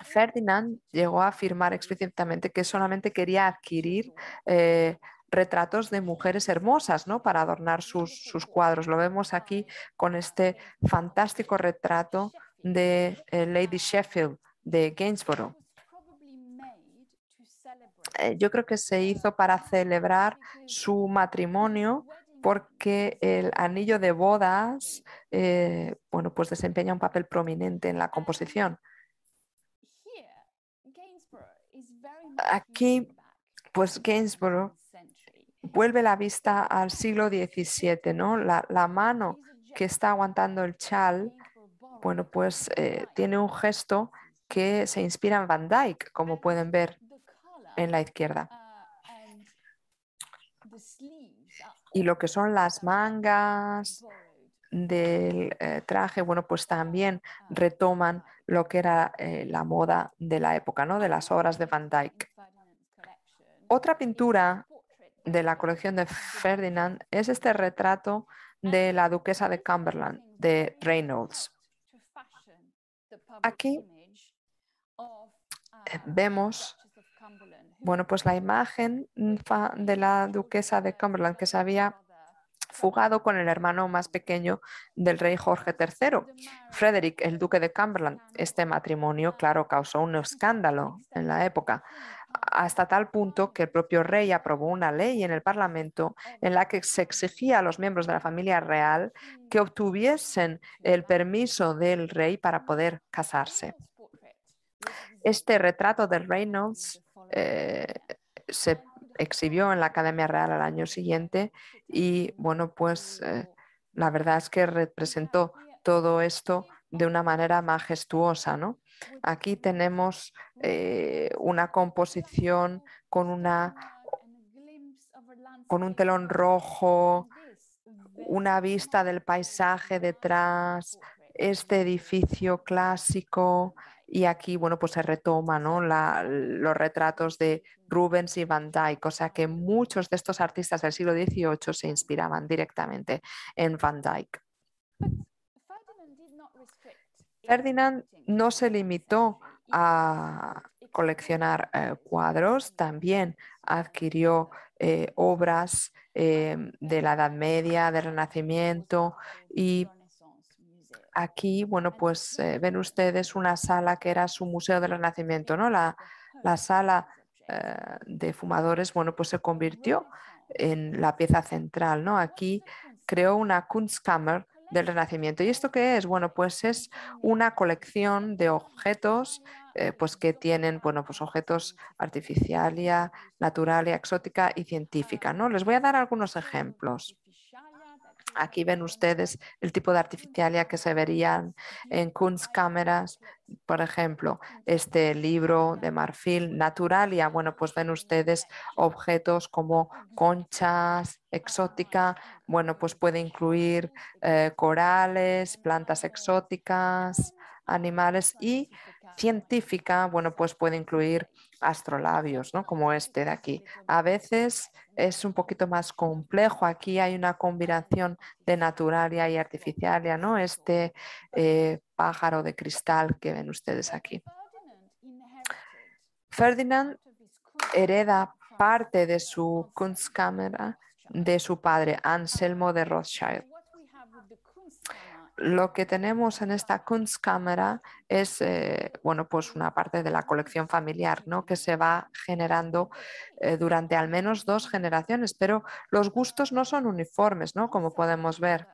Ferdinand llegó a afirmar explícitamente que solamente quería adquirir eh, retratos de mujeres hermosas ¿no? para adornar sus, cuadros. Lo vemos aquí con este fantástico retrato de eh, Lady Sheffield de Gainsborough. Eh, yo creo que se hizo para celebrar su matrimonio porque el anillo de bodas eh, bueno, pues desempeña un papel prominente en la composición. Aquí, pues Gainsborough vuelve la vista al siglo XVII, ¿no? La, mano que está aguantando el chal, bueno, pues eh, tiene un gesto que se inspira en Van Dyck, como pueden ver en la izquierda. Y lo que son las mangas del eh, traje, bueno, pues también retoman lo que era eh, la moda de la época, ¿no? De las obras de Van Dyck. Otra pintura de la colección de Ferdinand es este retrato de la duquesa de Cumberland, de Reynolds. Aquí eh, vemos bueno, pues la imagen de la duquesa de Cumberland que se había fugado con el hermano más pequeño del rey Jorge III, Frederick, el duque de Cumberland. Este matrimonio, claro, causó un escándalo en la época hasta tal punto que el propio rey aprobó una ley en el Parlamento en la que se exigía a los miembros de la familia real que obtuviesen el permiso del rey para poder casarse. Este retrato de Reynolds eh, se exhibió en la Academia Real al año siguiente y bueno, pues eh, la verdad es que representó todo esto de una manera majestuosa, ¿no? Aquí tenemos eh, una composición con, una, con un telón rojo, una vista del paisaje detrás, este edificio clásico. Y aquí, bueno, pues se retoma los retratos de Rubens y Van Dyck, o sea que muchos de estos artistas del siglo XVIII se inspiraban directamente en Van Dyck. Ferdinand no se limitó a coleccionar eh, cuadros, también adquirió eh, obras eh, de la Edad Media, del Renacimiento y aquí, bueno, pues ven ustedes una sala que era su Museo del Renacimiento, ¿no? La, la sala de fumadores, bueno, pues se convirtió en la pieza central, ¿no? Aquí creó una Kunstkammer del Renacimiento. ¿Y esto qué es? Bueno, pues es una colección de objetos eh, pues que tienen, bueno, pues objetos artificialia, natural, exótica y científica. ¿no? Les voy a dar algunos ejemplos. Aquí ven ustedes el tipo de artificialia que se verían en Kunstkameras, por ejemplo, este libro de marfil Naturalia. Bueno, pues ven ustedes objetos como conchas, exótica. Bueno, pues puede incluir eh, corales, plantas exóticas, animales y científica, bueno, pues puede incluir astrolabios, ¿no? Como este de aquí. A veces es un poquito más complejo. Aquí hay una combinación de naturalia y artificialia, ¿no? Este eh, pájaro de cristal que ven ustedes aquí. Ferdinand hereda parte de su Kunstkamera de su padre, Anselmo de Rothschild. Lo que tenemos en esta Kunstkamera es eh, bueno, pues una parte de la colección familiar ¿no? que se va generando eh, durante al menos dos generaciones, pero los gustos no son uniformes, ¿no? como podemos ver.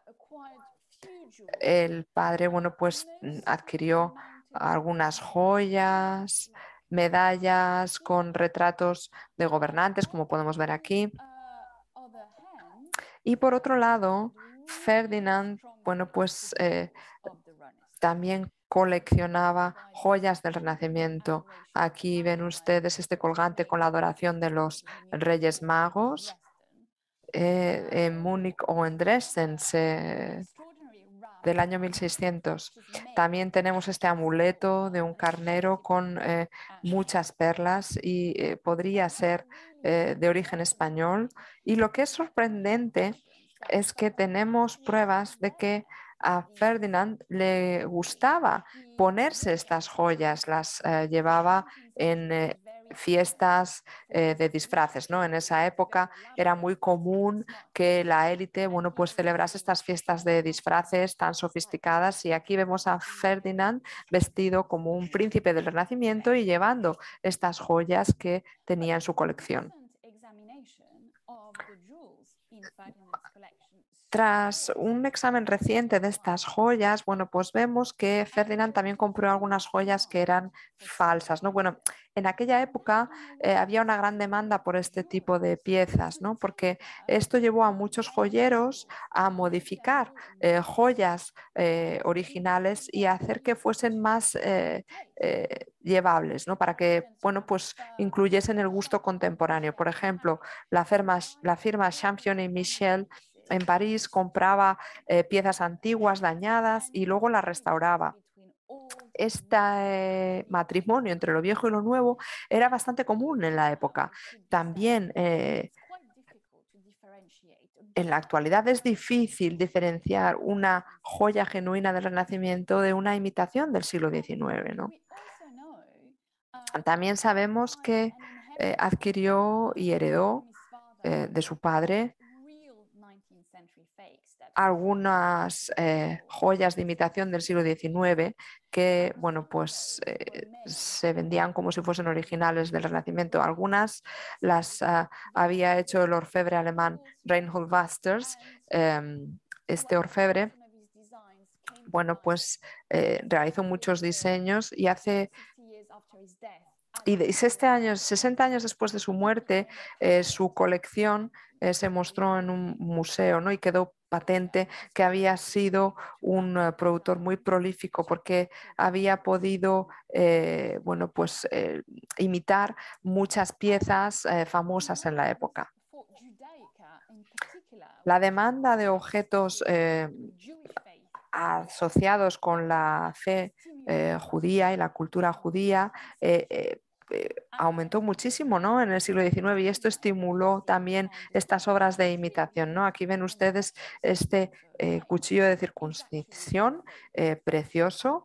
El padre bueno, pues, adquirió algunas joyas, medallas con retratos de gobernantes, como podemos ver aquí. Y por otro lado, Ferdinand, bueno, pues eh, también coleccionaba joyas del Renacimiento. Aquí ven ustedes este colgante con la adoración de los Reyes Magos. Eh, en Múnich o en Dresden del año 1600. También tenemos este amuleto de un carnero con eh, muchas perlas y podría ser de origen español. Y lo que es sorprendente es que tenemos pruebas de que a Ferdinand le gustaba ponerse estas joyas, las eh, llevaba en eh, fiestas eh, de disfraces, ¿no? En esa época era muy común que la élite, bueno, pues celebrase estas fiestas de disfraces tan sofisticadas y aquí vemos a Ferdinand vestido como un príncipe del Renacimiento y llevando estas joyas que tenía en su colección. In this collection Tras un examen reciente de estas joyas, bueno, pues vemos que Ferdinand también compró algunas joyas que eran falsas, ¿no? Bueno, en aquella época eh, había una gran demanda por este tipo de piezas, ¿no? Porque esto llevó a muchos joyeros a modificar eh, joyas eh, originales y a hacer que fuesen más llevables, ¿no? Para que, bueno, pues incluyesen el gusto contemporáneo. Por ejemplo, la firma, la firma Champion y Michel en París compraba eh, piezas antiguas dañadas y luego las restauraba. Este matrimonio entre lo viejo y lo nuevo era bastante común en la época. También eh, en la actualidad es difícil diferenciar una joya genuina del Renacimiento de una imitación del siglo XIX. También sabemos que adquirió y heredó de su padre algunas eh, joyas de imitación del siglo XIX que, bueno, pues eh, se vendían como si fuesen originales del Renacimiento. Algunas las ah, había hecho el orfebre alemán Reinhold Wasters. Em, este orfebre, bueno, pues eh, realizó muchos diseños y hace y este año, 60 años después de su muerte, su colección se mostró en un museo ¿no? y quedó patente que había sido un eh, productor muy prolífico porque había podido eh, bueno, pues, eh, imitar muchas piezas famosas en la época. La demanda de objetos asociados con la fe judía y la cultura judía eh, aumentó muchísimo ¿no? en el siglo XIX y esto estimuló también estas obras de imitación. ¿no? Aquí ven ustedes este eh, cuchillo de circuncisión eh, precioso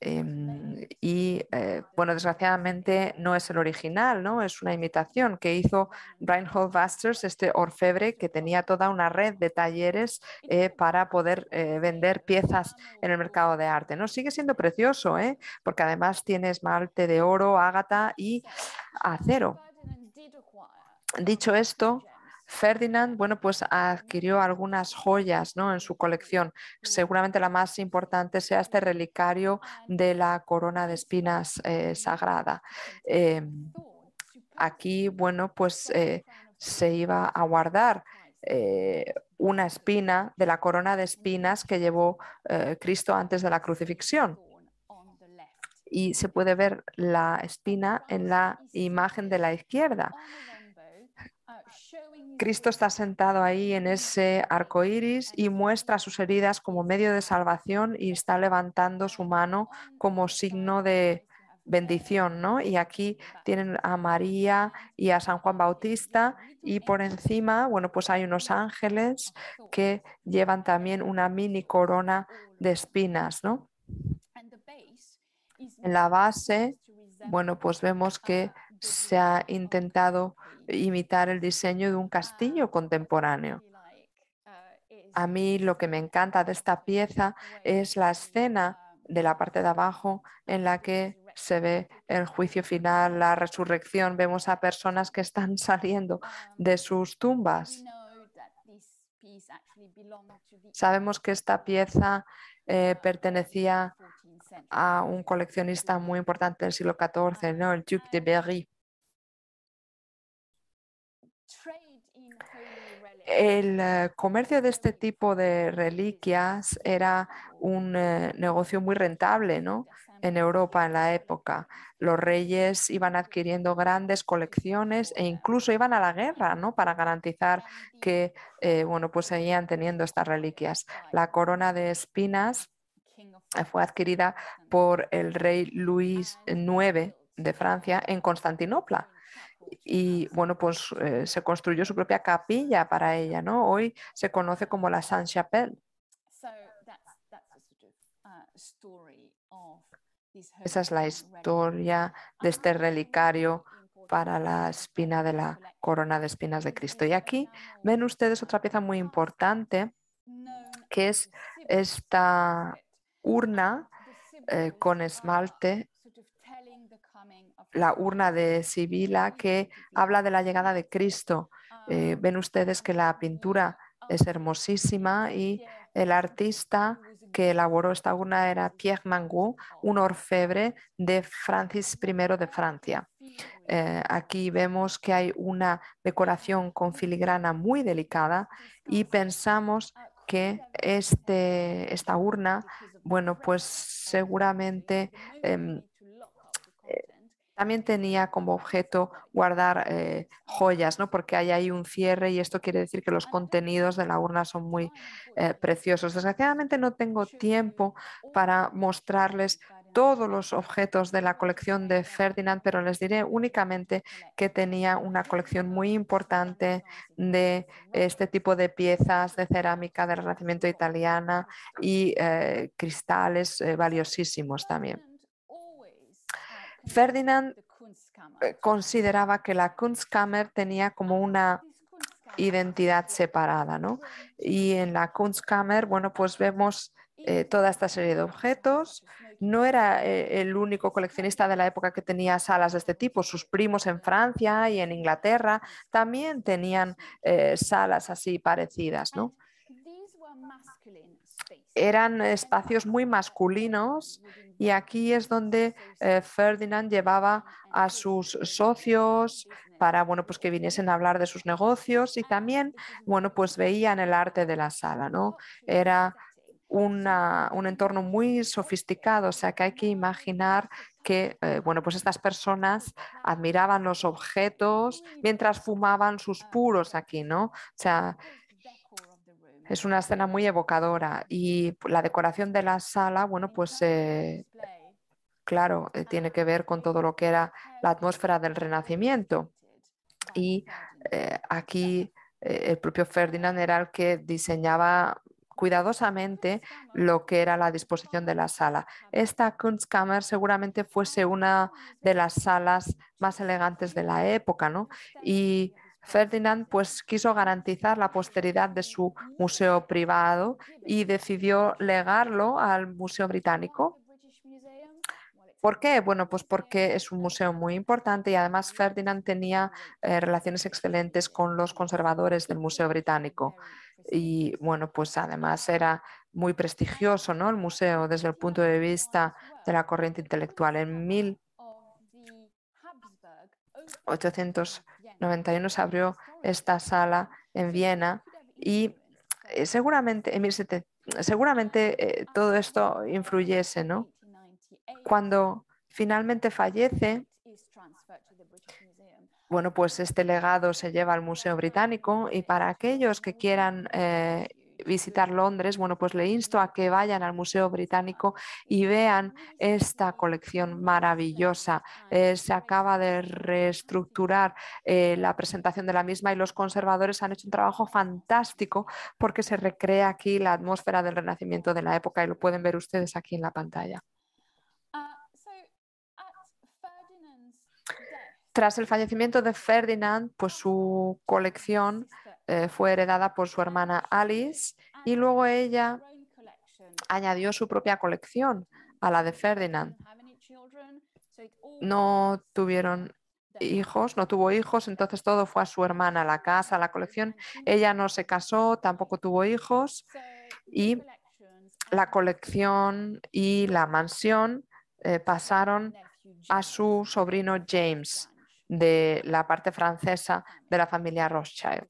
Em, y eh, bueno, desgraciadamente no es el original, ¿no? Es una imitación que hizo Reinhold Wasters, este orfebre que tenía toda una red de talleres eh, para poder eh, vender piezas en el mercado de arte, ¿no? Sigue siendo precioso, Porque además tiene esmalte de oro, ágata y acero. Dicho esto, Ferdinand, bueno, pues adquirió algunas joyas ¿no? en su colección. Seguramente la más importante sea este relicario de la corona de espinas eh, sagrada. Em, aquí, bueno, pues eh, se iba a guardar eh, una espina de la corona de espinas que llevó Cristo antes de la crucifixión. Y se puede ver la espina en la imagen de la izquierda. Cristo está sentado ahí en ese arco iris y muestra sus heridas como medio de salvación y está levantando su mano como signo de bendición, ¿no? Y aquí tienen a María y a San Juan Bautista y por encima, bueno, pues hay unos ángeles que llevan también una mini corona de espinas, ¿no? En la base, bueno, pues vemos que se ha intentado imitar el diseño de un castillo contemporáneo. A mí lo que me encanta de esta pieza es la escena de la parte de abajo en la que se ve el juicio final, la resurrección, vemos a personas que están saliendo de sus tumbas. Sabemos que esta pieza eh, pertenecía a un coleccionista muy importante del siglo XIV, ¿no? el Duc de Berry. El eh, comercio de este tipo de reliquias era un eh, negocio muy rentable ¿no? en Europa en la época. Los reyes iban adquiriendo grandes colecciones e incluso iban a la guerra ¿no? para garantizar que eh, bueno, pues seguían teniendo estas reliquias. La corona de espinas fue adquirida por el rey Luis IX de Francia en Constantinopla y bueno, pues eh, se construyó su propia capilla para ella, ¿no? Hoy se conoce como la Sainte-Chapelle. Esa es la historia de este relicario para la espina de la corona de espinas de Cristo. Y aquí ven ustedes otra pieza muy importante, que es esta urna eh, con esmalte la urna de Sibila que habla de la llegada de Cristo. Eh, ven ustedes que la pintura es hermosísima y el artista que elaboró esta urna era Pierre Mangou, un orfebre de Francis I de Francia. Eh, aquí vemos que hay una decoración con filigrana muy delicada y pensamos que este, esta urna, bueno, pues seguramente em, también tenía como objeto guardar eh, joyas, ¿no? porque hay ahí un cierre y esto quiere decir que los contenidos de la urna son muy eh, preciosos. Desgraciadamente no tengo tiempo para mostrarles todos los objetos de la colección de Ferdinand, pero les diré únicamente que tenía una colección muy importante de este tipo de piezas de cerámica del Renacimiento italiana y eh, cristales valiosísimos también. Ferdinand eh, consideraba que la Kunstkammer tenía como una identidad separada, ¿no? Y en la Kunstkammer, bueno, pues vemos eh, toda esta serie de objetos. No era eh, el único coleccionista de la época que tenía salas de este tipo. Sus primos en Francia y en Inglaterra también tenían salas así parecidas, ¿no? Eran espacios muy masculinos y aquí es donde eh, Ferdinand llevaba a sus socios para bueno, pues que viniesen a hablar de sus negocios y también bueno, pues veían el arte de la sala. ¿no? Era un entorno muy sofisticado, o sea que hay que imaginar que eh, bueno, pues estas personas admiraban los objetos mientras fumaban sus puros aquí, ¿no? O sea, es una escena muy evocadora y la decoración de la sala, bueno, pues eh, claro, eh, tiene que ver con todo lo que era la atmósfera del Renacimiento. Y eh, aquí el propio Ferdinand era el que diseñaba cuidadosamente lo que era la disposición de la sala. Esta Kunstkammer seguramente fuese una de las salas más elegantes de la época, ¿no? Y Ferdinand pues, quiso garantizar la posteridad de su museo privado y decidió legarlo al Museo Británico. ¿Por qué? Bueno, pues porque es un museo muy importante y además Ferdinand tenía eh, relaciones excelentes con los conservadores del Museo Británico. Y bueno, pues además era muy prestigioso ¿no? el museo desde el punto de vista de la corriente intelectual. En 1800 91 se abrió esta sala en Viena y eh, seguramente, en seguramente eh, todo esto influyese, ¿no? Cuando finalmente fallece, bueno, pues este legado se lleva al Museo Británico y para aquellos que quieran eh, visitar Londres, bueno, pues le insto a que vayan al Museo Británico y vean esta colección maravillosa. Eh, se acaba de reestructurar eh, la presentación de la misma y los conservadores han hecho un trabajo fantástico porque se recrea aquí la atmósfera del renacimiento de la época y lo pueden ver ustedes aquí en la pantalla. Tras el fallecimiento de Ferdinand, pues su colección eh, fue heredada por su hermana Alice Y luego ella añadió su propia colección a la de Ferdinand. No tuvieron hijos, no tuvo hijos, entonces todo fue a su hermana, la casa, la colección. Ella no se casó, tampoco tuvo hijos y la colección y la mansión eh, pasaron a su sobrino James de la parte francesa de la familia Rothschild.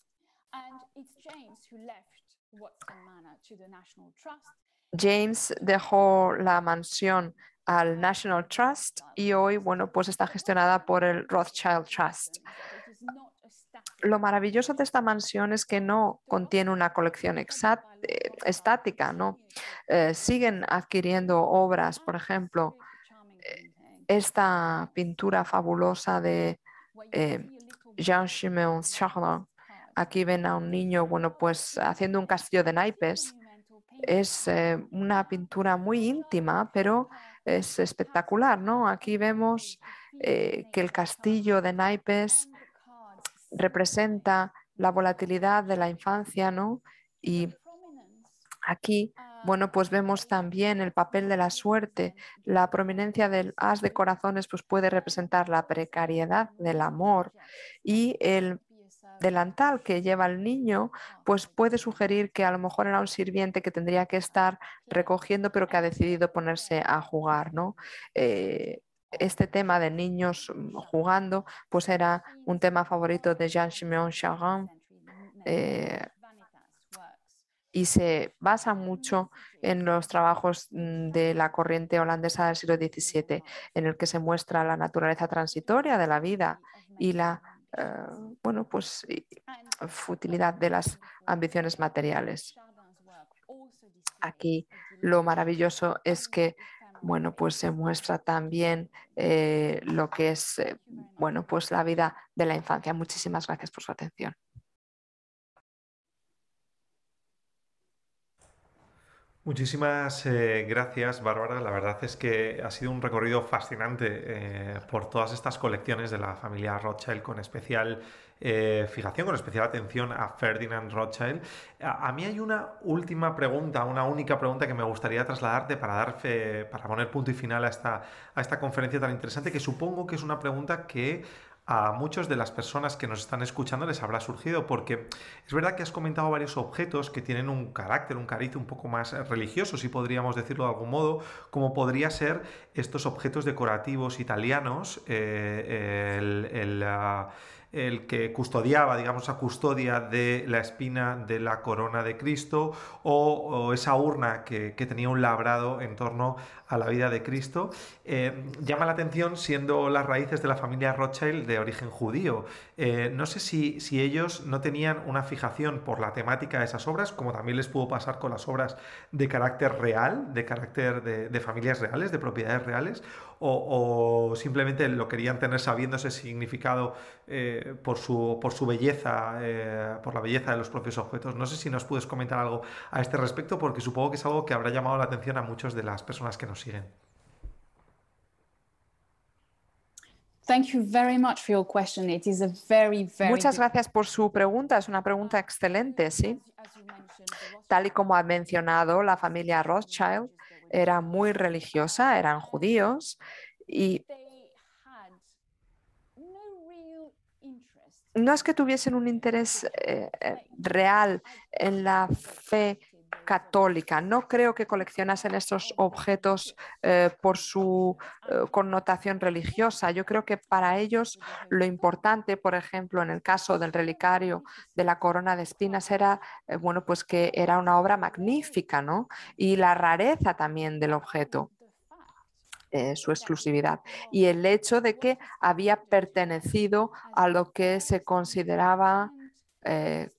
James dejó la mansión al National Trust y hoy, bueno, pues está gestionada por el Rothschild Trust. Lo maravilloso de esta mansión es que no contiene una colección eh, estática, ¿no? Eh, siguen adquiriendo obras, por ejemplo, eh, esta pintura fabulosa de Jean-Chimel Charlot. Aquí ven a un niño, bueno, pues haciendo un castillo de naipes. Es una pintura muy íntima, pero es espectacular, ¿no? Aquí vemos que el castillo de naipes representa la volatilidad de la infancia, ¿no? Y aquí, bueno, pues vemos también el papel de la suerte. La prominencia del as de corazones pues puede representar la precariedad del amor y el delantal que lleva el niño, pues puede sugerir que a lo mejor era un sirviente que tendría que estar recogiendo, pero que ha decidido ponerse a jugar, ¿no? Eh, este tema de niños mm, jugando, pues era un tema favorito de Jean-Siméon Charan eh, y se basa mucho en los trabajos mm, de la corriente holandesa del siglo XVII, en el que se muestra la naturaleza transitoria de la vida y la eh, bueno, pues, futilidad de las ambiciones materiales. Aquí lo maravilloso es que bueno, pues se muestra también eh, lo que es, eh, bueno, pues la vida de la infancia. Muchísimas gracias por su atención. Muchísimas eh, gracias, Bárbara. La verdad es que ha sido un recorrido fascinante por todas estas colecciones de la familia Rothschild, con especial eh, fijación, con especial atención a Ferdinand Rothschild. A, mí hay una última pregunta, una única pregunta que me gustaría trasladarte para, dar para poner punto y final a esta, a esta conferencia tan interesante, que supongo que es una pregunta que a muchas de las personas que nos están escuchando les habrá surgido, porque es verdad que has comentado varios objetos que tienen un carácter, un cariz un poco más religioso, si podríamos decirlo de algún modo, como podría ser estos objetos decorativos italianos, eh, el, ah, el que custodiaba, digamos, a custodia de la espina de la corona de Cristo o, esa urna que, tenía un labrado en torno a la vida de Cristo. Eh, llama la atención siendo las raíces de la familia Rothschild de origen judío. Eh, no sé si, si, ellos no tenían una fijación por la temática de esas obras, como también les pudo pasar con las obras de carácter real, de carácter de, familias reales, de propiedades reales, o, simplemente lo querían tener sabiendo ese significado eh, por, su, por su belleza, por la belleza de los propios objetos. No sé si nos puedes comentar algo a este respecto, porque supongo que es algo que habrá llamado la atención a muchas de las personas que nos siguen. Muchas gracias por su pregunta. Es una pregunta excelente, sí. Tal y como ha mencionado, la familia Rothschild era muy religiosa, eran judíos y no es que tuviesen un interés eh, eh, real en la fe católica. No creo que coleccionasen estos objetos eh, por su eh, connotación religiosa. Yo creo que para ellos lo importante, por ejemplo, en el caso del relicario de la corona de espinas, era eh, bueno, pues que era una obra magnífica, ¿no? Y la rareza también del objeto. su exclusividad y el hecho de que había pertenecido a lo que se consideraba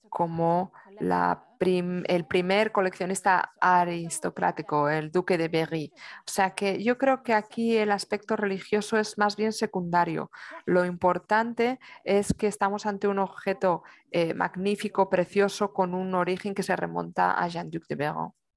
como la el primer coleccionista aristocrático, el duque de Berry. O sea que yo creo que aquí el aspecto religioso es más bien secundario. Lo importante es que estamos ante un objeto eh, magnífico, precioso, con un origen que se remonta a Jean-Duc de Berry.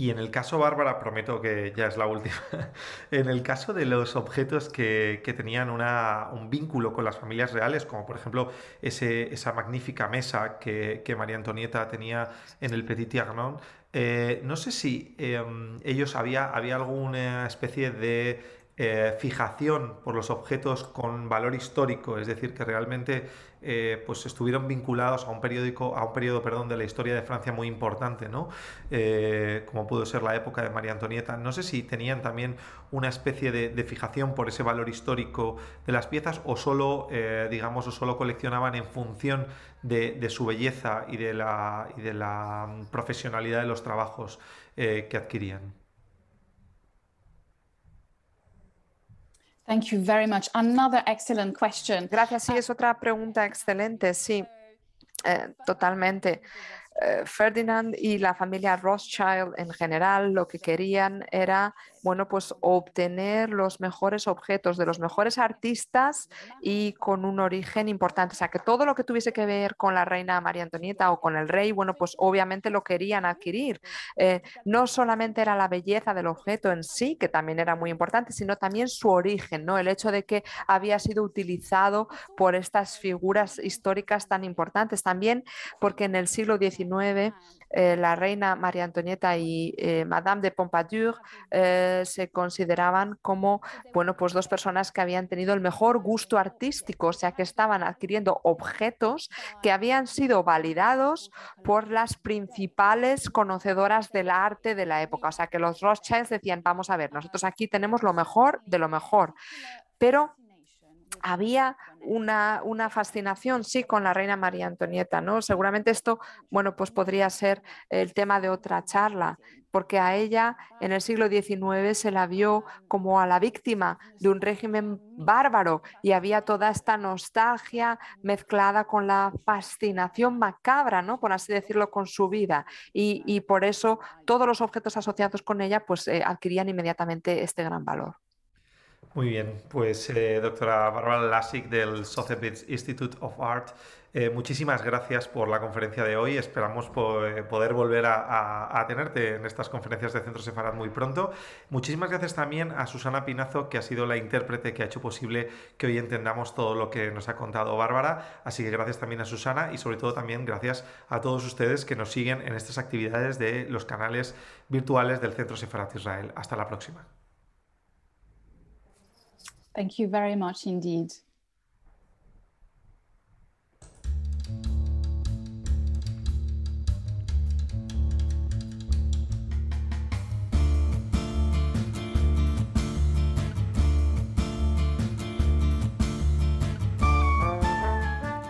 Y en el caso, Bárbara, prometo que ya es la última, en el caso de los objetos que, tenían un vínculo con las familias reales, como por ejemplo ese, esa magnífica mesa que, María Antonieta tenía en el Petit Trianon, eh, no sé si em, ellos había, había alguna especie de eh, fijación por los objetos con valor histórico, es decir, que realmente eh, pues estuvieron vinculados a un periódico, a un periodo perdón, de la historia de Francia muy importante, ¿no? Eh, como pudo ser la época de María Antonieta. No sé si tenían también una especie de, fijación por ese valor histórico de las piezas o solo, digamos, o solo coleccionaban en función de, su belleza y de la, profesionalidad de los trabajos que adquirían. Thank you very much. Another excellent question. Gracias. Sí, es otra pregunta excelente. Sí, eh, totalmente. Eh, Ferdinand y la familia Rothschild en general lo que querían era bueno, pues obtener los mejores objetos de los mejores artistas y con un origen importante. O sea, que todo lo que tuviese que ver con la reina María Antonieta o con el rey, bueno, pues obviamente lo querían adquirir. Eh, no solamente era la belleza del objeto en sí, que también era muy importante, sino también su origen, ¿no? El hecho de que había sido utilizado por estas figuras históricas tan importantes. También porque en el siglo XIX eh, la reina María Antonieta y eh, Madame de Pompadour eh, se consideraban como bueno, pues dos personas que habían tenido el mejor gusto artístico, o sea que estaban adquiriendo objetos que habían sido validados por las principales conocedoras del arte de la época. O sea que los Rothschilds decían, vamos a ver, nosotros aquí tenemos lo mejor de lo mejor. Pero había una, fascinación, sí, con la reina María Antonieta, ¿no? Seguramente esto, bueno, pues podría ser el tema de otra charla, porque a ella en el siglo XIX se la vio como a la víctima de un régimen bárbaro y había toda esta nostalgia mezclada con la fascinación macabra, ¿no? Por así decirlo, con su vida. Y, por eso todos los objetos asociados con ella, pues eh, adquirían inmediatamente este gran valor. Muy bien, pues eh, doctora Barbara Lassig del Sotheby's Institute of Art, eh, muchísimas gracias por la conferencia de hoy. Esperamos eh, poder volver a, tenerte en estas conferencias de Centro Sefarad muy pronto. Muchísimas gracias también a Susana Pinazo, que ha sido la intérprete que ha hecho posible que hoy entendamos todo lo que nos ha contado Bárbara. Así que gracias también a Susana y sobre todo también gracias a todos ustedes que nos siguen en estas actividades de los canales virtuales del Centro Sefarad Israel. Hasta la próxima. Thank you very much indeed.